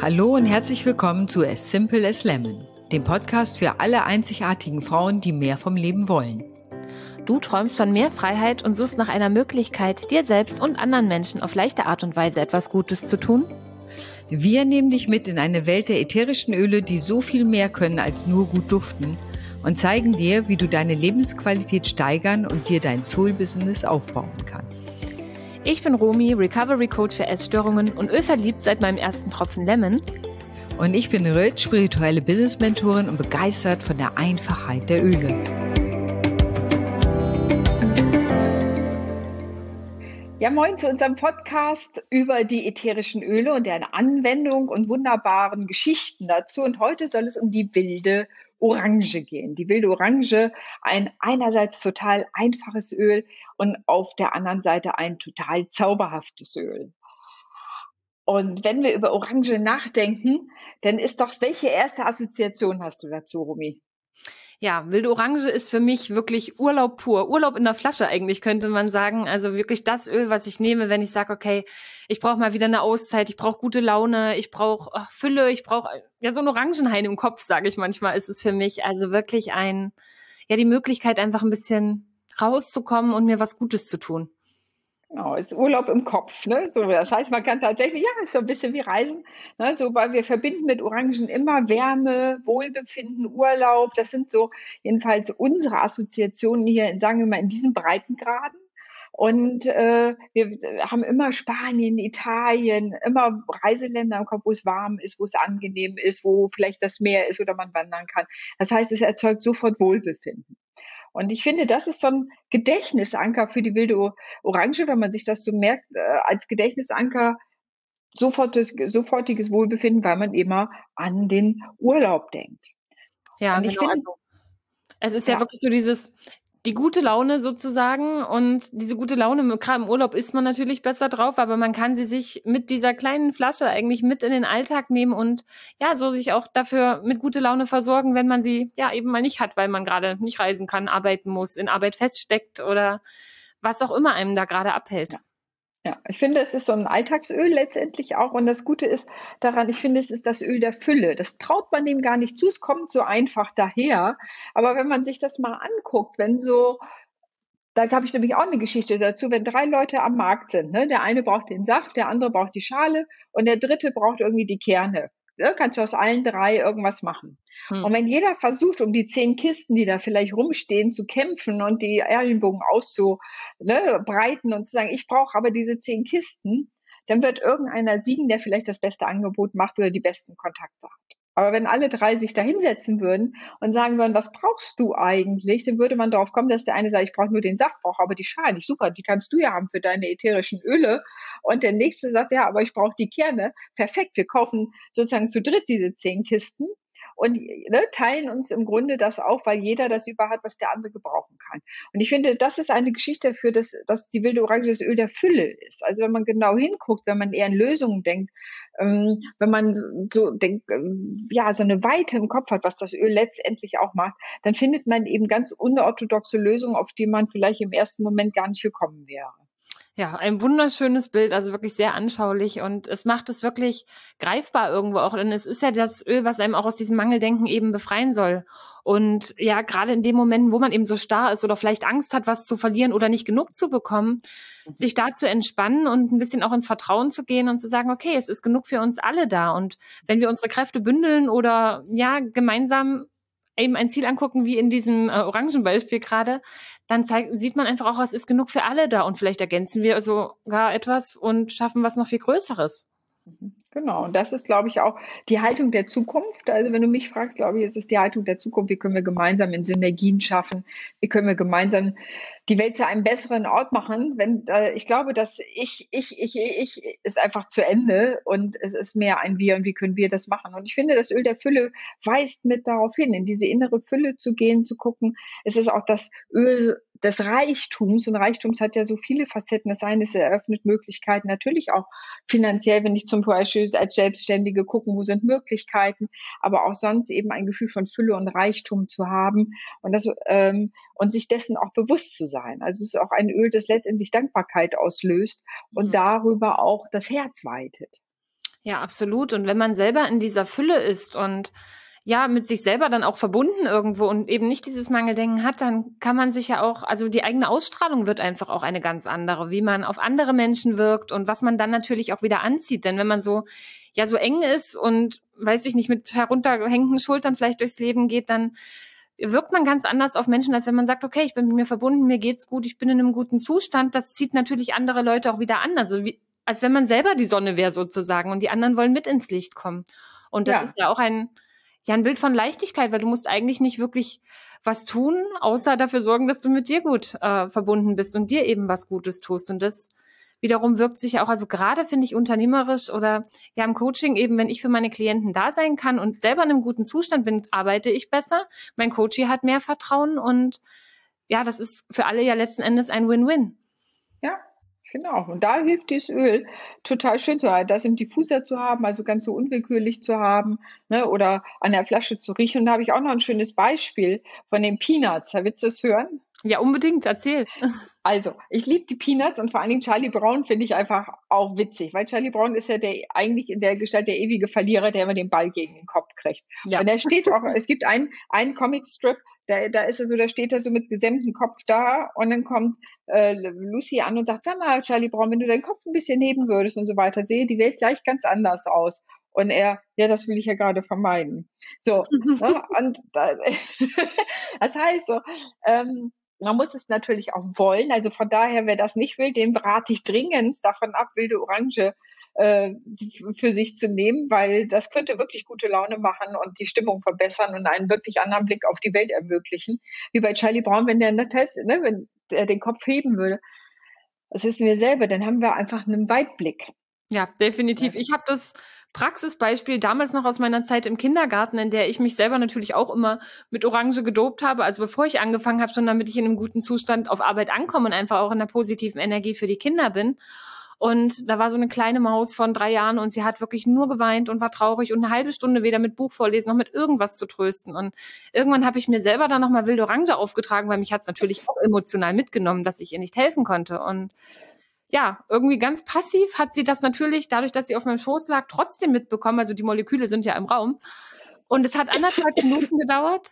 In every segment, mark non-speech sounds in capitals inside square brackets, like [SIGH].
Hallo und herzlich willkommen zu As Simple as Lemon, dem Podcast für alle einzigartigen Frauen, die mehr vom Leben wollen. Du träumst von mehr Freiheit und suchst nach einer Möglichkeit, dir selbst und anderen Menschen auf leichte Art und Weise etwas Gutes zu tun? Wir nehmen dich mit in eine Welt der ätherischen Öle, die so viel mehr können als nur gut duften und zeigen dir, wie du deine Lebensqualität steigern und dir dein Soul-Business aufbauen kannst. Ich bin Romy, Recovery Coach für Essstörungen und ölverliebt seit meinem ersten Tropfen Lemon. Und ich bin Rit, spirituelle Business-Mentorin und begeistert von der Einfachheit der Öle. Ja, moin zu unserem Podcast über die ätherischen Öle und deren Anwendung und wunderbaren Geschichten dazu. Und heute soll es um die wilde Orange gehen. Die wilde Orange, ein einerseits total einfaches Öl und auf der anderen Seite ein total zauberhaftes Öl. Und wenn wir über Orange nachdenken, dann ist doch, welche erste Assoziation hast du dazu, Rumi? Ja, wilde Orange ist für mich wirklich Urlaub pur. Urlaub in der Flasche eigentlich, könnte man sagen. Also wirklich das Öl, was ich nehme, wenn ich sage, okay, ich brauche mal wieder eine Auszeit, ich brauche gute Laune, ich brauche Fülle, ich brauche ja so ein Orangenhain im Kopf, sage ich manchmal, ist es für mich. Also wirklich ein, ja, die Möglichkeit, einfach ein bisschen rauszukommen und mir was Gutes zu tun. Genau, ist Urlaub im Kopf. Ne? So, das heißt, man kann tatsächlich, ja, ist so ein bisschen wie Reisen. Ne? So, weil wir verbinden mit Orangen immer Wärme, Wohlbefinden, Urlaub. Das sind so jedenfalls unsere Assoziationen hier, sagen wir mal, in diesen Breitengraden. Und äh, wir haben immer Spanien, Italien, immer Reiseländer im Kopf, wo es warm ist, wo es angenehm ist, wo vielleicht das Meer ist oder man wandern kann. Das heißt, es erzeugt sofort Wohlbefinden. Und ich finde, das ist so ein Gedächtnisanker für die wilde Orange, wenn man sich das so merkt, äh, als Gedächtnisanker sofortiges, sofortiges Wohlbefinden, weil man immer an den Urlaub denkt. Ja, und ich genau, finde, also, es ist ja, ja, wirklich so dieses, die gute Laune sozusagen und diese gute Laune, gerade im Urlaub ist man natürlich besser drauf, aber man kann sie sich mit dieser kleinen Flasche eigentlich mit in den Alltag nehmen und ja, so sich auch dafür mit gute Laune versorgen, wenn man sie ja eben mal nicht hat, weil man gerade nicht reisen kann, arbeiten muss, in Arbeit feststeckt oder was auch immer einem da gerade abhält. Ja. Ja, ich finde, es ist so ein Alltagsöl letztendlich auch. Und das Gute ist daran, ich finde, es ist das Öl der Fülle. Das traut man dem gar nicht zu. Es kommt so einfach daher. Aber wenn man sich das mal anguckt, wenn so, da habe ich nämlich auch eine Geschichte dazu, wenn drei Leute am Markt sind, ne? der eine braucht den Saft, der andere braucht die Schale und der dritte braucht irgendwie die Kerne. Ja, kannst du aus allen drei irgendwas machen. Hm. Und wenn jeder versucht, um die zehn Kisten, die da vielleicht rumstehen, zu kämpfen und die Ellenbogen auszubreiten ne, und zu sagen, ich brauche aber diese zehn Kisten, dann wird irgendeiner siegen, der vielleicht das beste Angebot macht oder die besten Kontakte hat. Aber wenn alle drei sich da hinsetzen würden und sagen würden, was brauchst du eigentlich, dann würde man darauf kommen, dass der eine sagt, ich brauche nur den Saft, brauche aber die Schale nicht. Super, die kannst du ja haben für deine ätherischen Öle. Und der nächste sagt, ja, aber ich brauche die Kerne. Perfekt, wir kaufen sozusagen zu dritt diese zehn Kisten und ne, teilen uns im Grunde das auf, weil jeder das über hat, was der andere gebrauchen kann. Und ich finde, das ist eine Geschichte dafür, dass, dass die wilde Orange das Öl der Fülle ist. Also wenn man genau hinguckt, wenn man eher in Lösungen denkt, ähm, wenn man so denkt, ähm, ja, so eine Weite im Kopf hat, was das Öl letztendlich auch macht, dann findet man eben ganz unorthodoxe Lösungen, auf die man vielleicht im ersten Moment gar nicht gekommen wäre. Ja, ein wunderschönes Bild, also wirklich sehr anschaulich und es macht es wirklich greifbar irgendwo auch, denn es ist ja das Öl, was einem auch aus diesem Mangeldenken eben befreien soll. Und ja, gerade in den Momenten, wo man eben so starr ist oder vielleicht Angst hat, was zu verlieren oder nicht genug zu bekommen, mhm. sich da zu entspannen und ein bisschen auch ins Vertrauen zu gehen und zu sagen, okay, es ist genug für uns alle da. Und wenn wir unsere Kräfte bündeln oder ja, gemeinsam eben ein Ziel angucken, wie in diesem äh, Orangenbeispiel gerade, dann zeigt, sieht man einfach auch, es ist genug für alle da und vielleicht ergänzen wir sogar etwas und schaffen was noch viel Größeres. Mhm. Genau, und das ist, glaube ich, auch die Haltung der Zukunft. Also wenn du mich fragst, glaube ich, ist es die Haltung der Zukunft. Wie können wir gemeinsam in Synergien schaffen? Wie können wir gemeinsam die Welt zu einem besseren Ort machen? Wenn äh, ich glaube, dass ich, ich, ich, ich ist einfach zu Ende und es ist mehr ein Wir und wie können wir das machen? Und ich finde, das Öl der Fülle weist mit darauf hin, in diese innere Fülle zu gehen, zu gucken. Es ist auch das Öl des Reichtums und Reichtums hat ja so viele Facetten. Das eine ist, eröffnet Möglichkeiten, natürlich auch finanziell, wenn ich zum Beispiel als Selbstständige gucken, wo sind Möglichkeiten, aber auch sonst eben ein Gefühl von Fülle und Reichtum zu haben und das ähm, und sich dessen auch bewusst zu sein. Also es ist auch ein Öl, das letztendlich Dankbarkeit auslöst und mhm. darüber auch das Herz weitet. Ja, absolut. Und wenn man selber in dieser Fülle ist und ja, mit sich selber dann auch verbunden irgendwo und eben nicht dieses Mangeldenken hat, dann kann man sich ja auch, also die eigene Ausstrahlung wird einfach auch eine ganz andere, wie man auf andere Menschen wirkt und was man dann natürlich auch wieder anzieht. Denn wenn man so, ja, so eng ist und, weiß ich nicht, mit heruntergehängten Schultern vielleicht durchs Leben geht, dann wirkt man ganz anders auf Menschen, als wenn man sagt, okay, ich bin mit mir verbunden, mir geht's gut, ich bin in einem guten Zustand. Das zieht natürlich andere Leute auch wieder an. Also wie, als wenn man selber die Sonne wäre sozusagen und die anderen wollen mit ins Licht kommen. Und das ja. ist ja auch ein, ja ein Bild von Leichtigkeit, weil du musst eigentlich nicht wirklich was tun, außer dafür sorgen, dass du mit dir gut äh, verbunden bist und dir eben was Gutes tust. Und das wiederum wirkt sich auch, also gerade finde ich unternehmerisch oder ja im Coaching eben, wenn ich für meine Klienten da sein kann und selber in einem guten Zustand bin, arbeite ich besser. Mein Coach hat mehr Vertrauen und ja, das ist für alle ja letzten Endes ein Win-Win. Ja, Genau, und da hilft dieses Öl total schön zu haben, das im Diffuser zu haben, also ganz so unwillkürlich zu haben ne, oder an der Flasche zu riechen. Und da habe ich auch noch ein schönes Beispiel von den Peanuts. Willst du das hören? Ja, unbedingt, erzähl. Also, ich liebe die Peanuts und vor allen Dingen Charlie Brown finde ich einfach auch witzig, weil Charlie Brown ist ja der eigentlich in der Gestalt der ewige Verlierer, der immer den Ball gegen den Kopf kriegt. Ja. Und er steht auch, es gibt einen, einen Comicstrip, da, da ist er so, da steht er so mit gesenntem Kopf da und dann kommt äh, Lucy an und sagt, sag mal, Charlie Brown, wenn du deinen Kopf ein bisschen heben würdest und so weiter, sehe die Welt gleich ganz anders aus. Und er, ja, das will ich ja gerade vermeiden. So, ne? [LAUGHS] und da, [LAUGHS] das heißt so, ähm, man muss es natürlich auch wollen. Also von daher, wer das nicht will, den berate ich dringend davon ab, wilde Orange äh, für sich zu nehmen, weil das könnte wirklich gute Laune machen und die Stimmung verbessern und einen wirklich anderen Blick auf die Welt ermöglichen. Wie bei Charlie Brown, wenn der ne, wenn er den Kopf heben würde. Das wissen wir selber, dann haben wir einfach einen Weitblick. Ja, definitiv. Ich habe das Praxisbeispiel damals noch aus meiner Zeit im Kindergarten, in der ich mich selber natürlich auch immer mit Orange gedopt habe. Also bevor ich angefangen habe, schon damit ich in einem guten Zustand auf Arbeit ankomme und einfach auch in der positiven Energie für die Kinder bin. Und da war so eine kleine Maus von drei Jahren und sie hat wirklich nur geweint und war traurig und eine halbe Stunde weder mit Buch vorlesen noch mit irgendwas zu trösten. Und irgendwann habe ich mir selber dann nochmal wilde Orange aufgetragen, weil mich hat es natürlich auch emotional mitgenommen, dass ich ihr nicht helfen konnte. Und ja, irgendwie ganz passiv hat sie das natürlich, dadurch, dass sie auf meinem Schoß lag, trotzdem mitbekommen. Also die Moleküle sind ja im Raum. Und es hat anderthalb [LAUGHS] Minuten gedauert.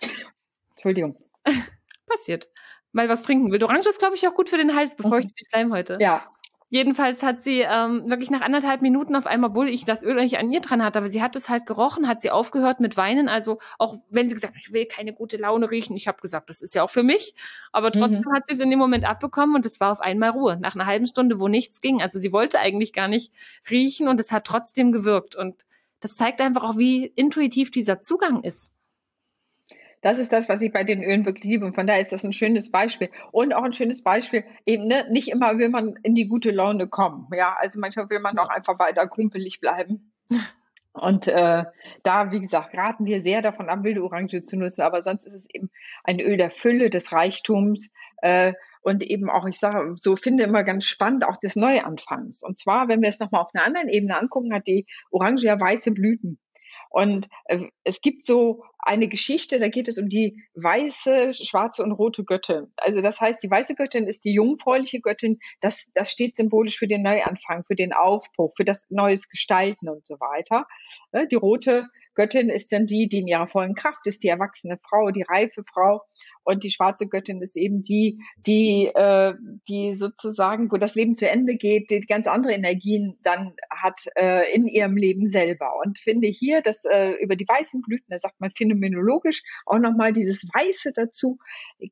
Entschuldigung. [LAUGHS] Passiert. Mal was trinken. Wild Orange ist, glaube ich, auch gut für den Hals, bevor ich die Schleim heute. Ja, Jedenfalls hat sie ähm, wirklich nach anderthalb Minuten auf einmal, obwohl ich das Öl nicht an ihr dran hatte, aber sie hat es halt gerochen, hat sie aufgehört mit Weinen. Also auch wenn sie gesagt hat, ich will keine gute Laune riechen, ich habe gesagt, das ist ja auch für mich. Aber trotzdem mhm. hat sie es in dem Moment abbekommen und es war auf einmal Ruhe. Nach einer halben Stunde, wo nichts ging. Also sie wollte eigentlich gar nicht riechen und es hat trotzdem gewirkt. Und das zeigt einfach auch, wie intuitiv dieser Zugang ist. Das ist das, was ich bei den Ölen wirklich liebe. Und von daher ist das ein schönes Beispiel. Und auch ein schönes Beispiel, eben ne, nicht immer will man in die gute Laune kommen. Ja, also manchmal will man auch einfach weiter krumpelig bleiben. Und äh, da, wie gesagt, raten wir sehr davon ab, wilde Orange zu nutzen. Aber sonst ist es eben ein Öl der Fülle, des Reichtums äh, und eben auch, ich sage, so finde immer ganz spannend, auch des Neuanfangs. Und zwar, wenn wir es nochmal auf einer anderen Ebene angucken, hat die Orange ja weiße Blüten. Und äh, es gibt so eine Geschichte, da geht es um die weiße, schwarze und rote Göttin. Also das heißt, die weiße Göttin ist die jungfräuliche Göttin. Das, das steht symbolisch für den Neuanfang, für den Aufbruch, für das neues Gestalten und so weiter. Die rote Göttin ist dann die, die in ihrer vollen Kraft ist, die erwachsene Frau, die reife Frau. Und die schwarze Göttin ist eben die, die, äh, die sozusagen, wo das Leben zu Ende geht, die ganz andere Energien dann hat äh, in ihrem Leben selber. Und finde hier, dass äh, über die weißen Blüten, da sagt man phänomenologisch, auch nochmal dieses Weiße dazu,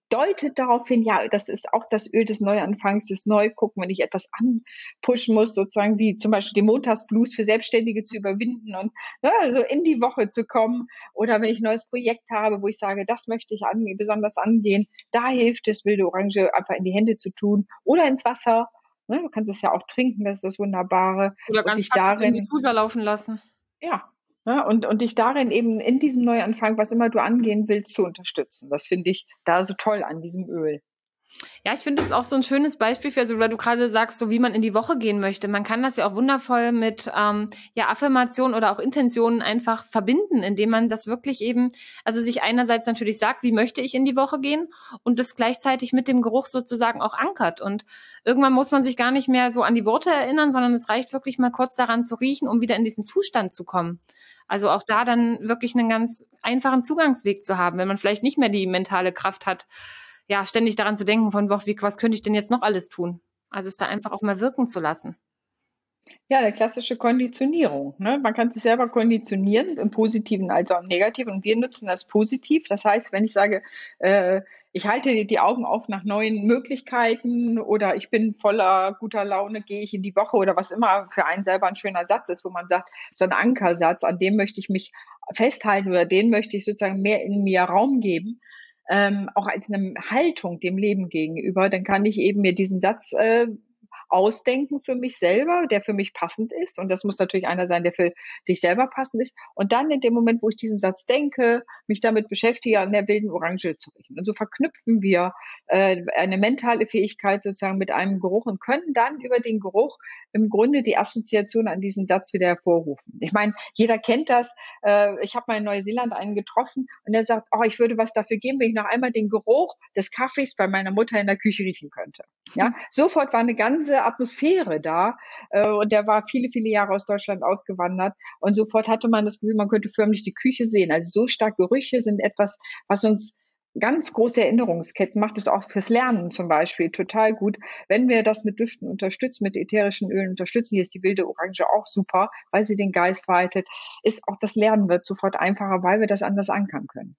deutet darauf hin, ja, das ist auch das Öl des Neuanfangs, des Neugucken, wenn ich etwas anpushen muss, sozusagen wie zum Beispiel den Montagsblues für Selbstständige zu überwinden und ne, also in die Woche zu kommen. Oder wenn ich ein neues Projekt habe, wo ich sage, das möchte ich an, besonders angehen. Da hilft es, wilde Orange einfach in die Hände zu tun oder ins Wasser. Ne, du kannst es ja auch trinken, das ist das Wunderbare. Oder ganz dich darin, in die Fußer laufen lassen. Ja, ne, und, und dich darin eben in diesem Neuanfang, was immer du angehen willst, zu unterstützen. Das finde ich da so toll an diesem Öl. Ja, ich finde es auch so ein schönes Beispiel für, also weil du gerade sagst, so wie man in die Woche gehen möchte. Man kann das ja auch wundervoll mit ähm, ja Affirmationen oder auch Intentionen einfach verbinden, indem man das wirklich eben, also sich einerseits natürlich sagt, wie möchte ich in die Woche gehen und das gleichzeitig mit dem Geruch sozusagen auch ankert. Und irgendwann muss man sich gar nicht mehr so an die Worte erinnern, sondern es reicht wirklich mal kurz daran zu riechen, um wieder in diesen Zustand zu kommen. Also auch da dann wirklich einen ganz einfachen Zugangsweg zu haben, wenn man vielleicht nicht mehr die mentale Kraft hat, ja, ständig daran zu denken von, wie, was könnte ich denn jetzt noch alles tun? Also es da einfach auch mal wirken zu lassen. Ja, eine klassische Konditionierung. Ne? Man kann sich selber konditionieren, im Positiven als auch im Negativen. Und wir nutzen das positiv. Das heißt, wenn ich sage, äh, ich halte die Augen auf nach neuen Möglichkeiten oder ich bin voller guter Laune, gehe ich in die Woche oder was immer für einen selber ein schöner Satz ist, wo man sagt, so ein Ankersatz, an dem möchte ich mich festhalten oder den möchte ich sozusagen mehr in mir Raum geben, ähm, auch als eine Haltung dem Leben gegenüber, dann kann ich eben mir diesen Satz äh, ausdenken für mich selber, der für mich passend ist. Und das muss natürlich einer sein, der für dich selber passend ist. Und dann in dem Moment, wo ich diesen Satz denke, mich damit beschäftige, an der wilden Orange zu riechen. Und so verknüpfen wir äh, eine mentale Fähigkeit sozusagen mit einem Geruch und können dann über den Geruch im Grunde die Assoziation an diesen Satz wieder hervorrufen. Ich meine, jeder kennt das. Äh, ich habe mal in Neuseeland einen getroffen und der sagt, oh, ich würde was dafür geben, wenn ich noch einmal den Geruch des Kaffees bei meiner Mutter in der Küche riechen könnte. Ja, sofort war eine ganze Atmosphäre da. Äh, und der war viele, viele Jahre aus Deutschland ausgewandert. Und sofort hatte man das Gefühl, man könnte förmlich die Küche sehen. Also so stark Gerüche sind etwas, was uns ganz große Erinnerungsketten macht es auch fürs Lernen zum Beispiel total gut. Wenn wir das mit Düften unterstützen, mit ätherischen Ölen unterstützen, hier ist die wilde Orange auch super, weil sie den Geist weitet, ist auch das Lernen wird sofort einfacher, weil wir das anders ankern können.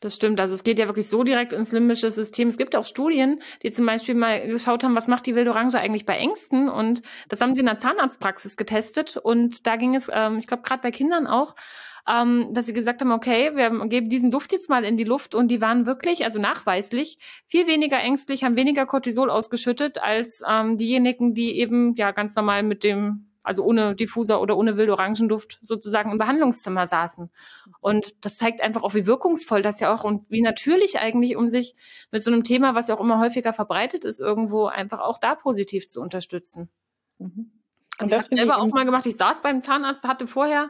Das stimmt. Also es geht ja wirklich so direkt ins limbische System. Es gibt auch Studien, die zum Beispiel mal geschaut haben, was macht die wilde Orange eigentlich bei Ängsten. Und das haben sie in der Zahnarztpraxis getestet. Und da ging es, ähm, ich glaube, gerade bei Kindern auch, ähm, dass sie gesagt haben, okay, wir geben diesen Duft jetzt mal in die Luft. Und die waren wirklich, also nachweislich, viel weniger ängstlich, haben weniger Cortisol ausgeschüttet als ähm, diejenigen, die eben ja ganz normal mit dem also ohne Diffuser oder ohne Wildorangenduft sozusagen im Behandlungszimmer saßen. Und das zeigt einfach auch, wie wirkungsvoll das ja auch und wie natürlich eigentlich, um sich mit so einem Thema, was ja auch immer häufiger verbreitet ist, irgendwo einfach auch da positiv zu unterstützen. Mhm. Also ich habe selber auch mal gemacht. Ich saß beim Zahnarzt, hatte vorher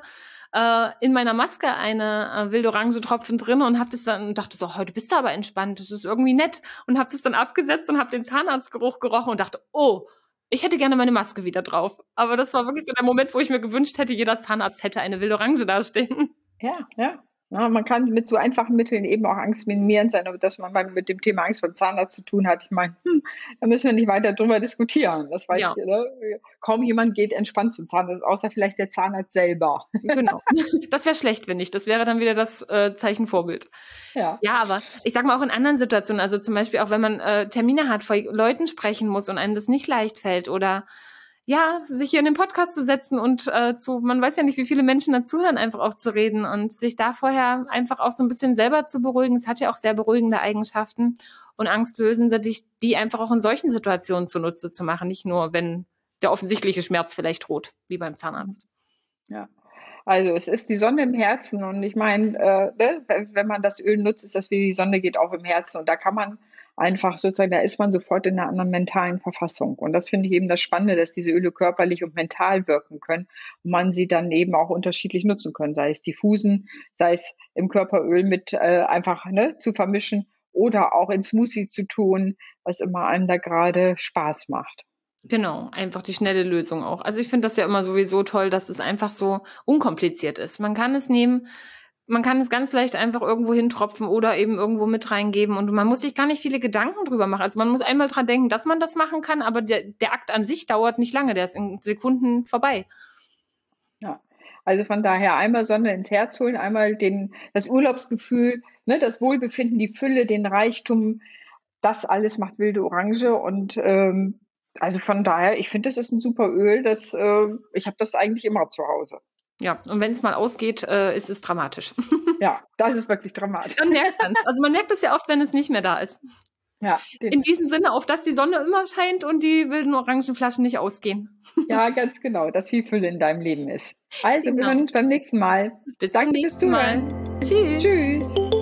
äh, in meiner Maske eine äh, Wildorange-Tropfen drin und habe das dann und dachte so, heute bist du aber entspannt, das ist irgendwie nett und habe das dann abgesetzt und habe den Zahnarztgeruch gerochen und dachte, oh, ich hätte gerne meine Maske wieder drauf. Aber das war wirklich so der Moment, wo ich mir gewünscht hätte, jeder Zahnarzt hätte eine wilde Orange dastehen. Ja, ja. Ja, man kann mit so einfachen Mitteln eben auch Angst minimieren sein, aber dass man mal mit dem Thema Angst beim Zahnarzt zu tun hat, ich meine, hm, da müssen wir nicht weiter drüber diskutieren. Das weiß ja. ich, ne? Kaum jemand geht entspannt zum Zahnarzt, außer vielleicht der Zahnarzt selber. [LAUGHS] Genau. Das wäre schlecht, wenn nicht. Das wäre dann wieder das äh, Zeichen Vorbild. Ja. ja, aber ich sag mal auch in anderen Situationen, also zum Beispiel auch wenn man äh, Termine hat, vor Leuten sprechen muss und einem das nicht leicht fällt oder ja, sich hier in den Podcast zu setzen und äh, zu, man weiß ja nicht, wie viele Menschen dazuhören, einfach auch zu reden und sich da vorher einfach auch so ein bisschen selber zu beruhigen. Es hat ja auch sehr beruhigende Eigenschaften und Angst lösen, sich die einfach auch in solchen Situationen zunutze zu machen, nicht nur, wenn der offensichtliche Schmerz vielleicht droht, wie beim Zahnarzt. Ja. Also es ist die Sonne im Herzen und ich meine, äh, ne, wenn man das Öl nutzt, ist das wie die Sonne geht auch im Herzen und da kann man einfach sozusagen, da ist man sofort in einer anderen mentalen Verfassung. Und das finde ich eben das Spannende, dass diese Öle körperlich und mental wirken können und man sie dann eben auch unterschiedlich nutzen können, sei es diffusen, sei es im Körperöl mit äh, einfach ne, zu vermischen oder auch in Smoothie zu tun, was immer einem da gerade Spaß macht. Genau, einfach die schnelle Lösung auch. Also ich finde das ja immer sowieso toll, dass es einfach so unkompliziert ist. Man kann es nehmen, man kann es ganz leicht einfach irgendwo hintropfen oder eben irgendwo mit reingeben und man muss sich gar nicht viele Gedanken drüber machen. Also man muss einmal dran denken, dass man das machen kann, aber der, der Akt an sich dauert nicht lange, der ist in Sekunden vorbei. Ja, also von daher einmal Sonne ins Herz holen, einmal den, das Urlaubsgefühl, ne, das Wohlbefinden, die Fülle, den Reichtum, das alles macht wilde Orange und ähm, also von daher, ich finde, das ist ein super Öl. Das, äh, ich habe das eigentlich immer zu Hause. Ja, und wenn es mal ausgeht, äh, ist es dramatisch. [LAUGHS] ja, das ist wirklich dramatisch. Dann merkt man Also man merkt es ja oft, wenn es nicht mehr da ist. Ja. In diesem Sinne, auf dass die Sonne immer scheint und die wilden Orangenflaschen nicht ausgehen. [LAUGHS] ja, ganz genau, dass viel Fülle in deinem Leben ist. Also, genau. wir hören uns beim nächsten Mal. Bis Danke fürs Zuhören. Mal. Tschüss. Tschüss.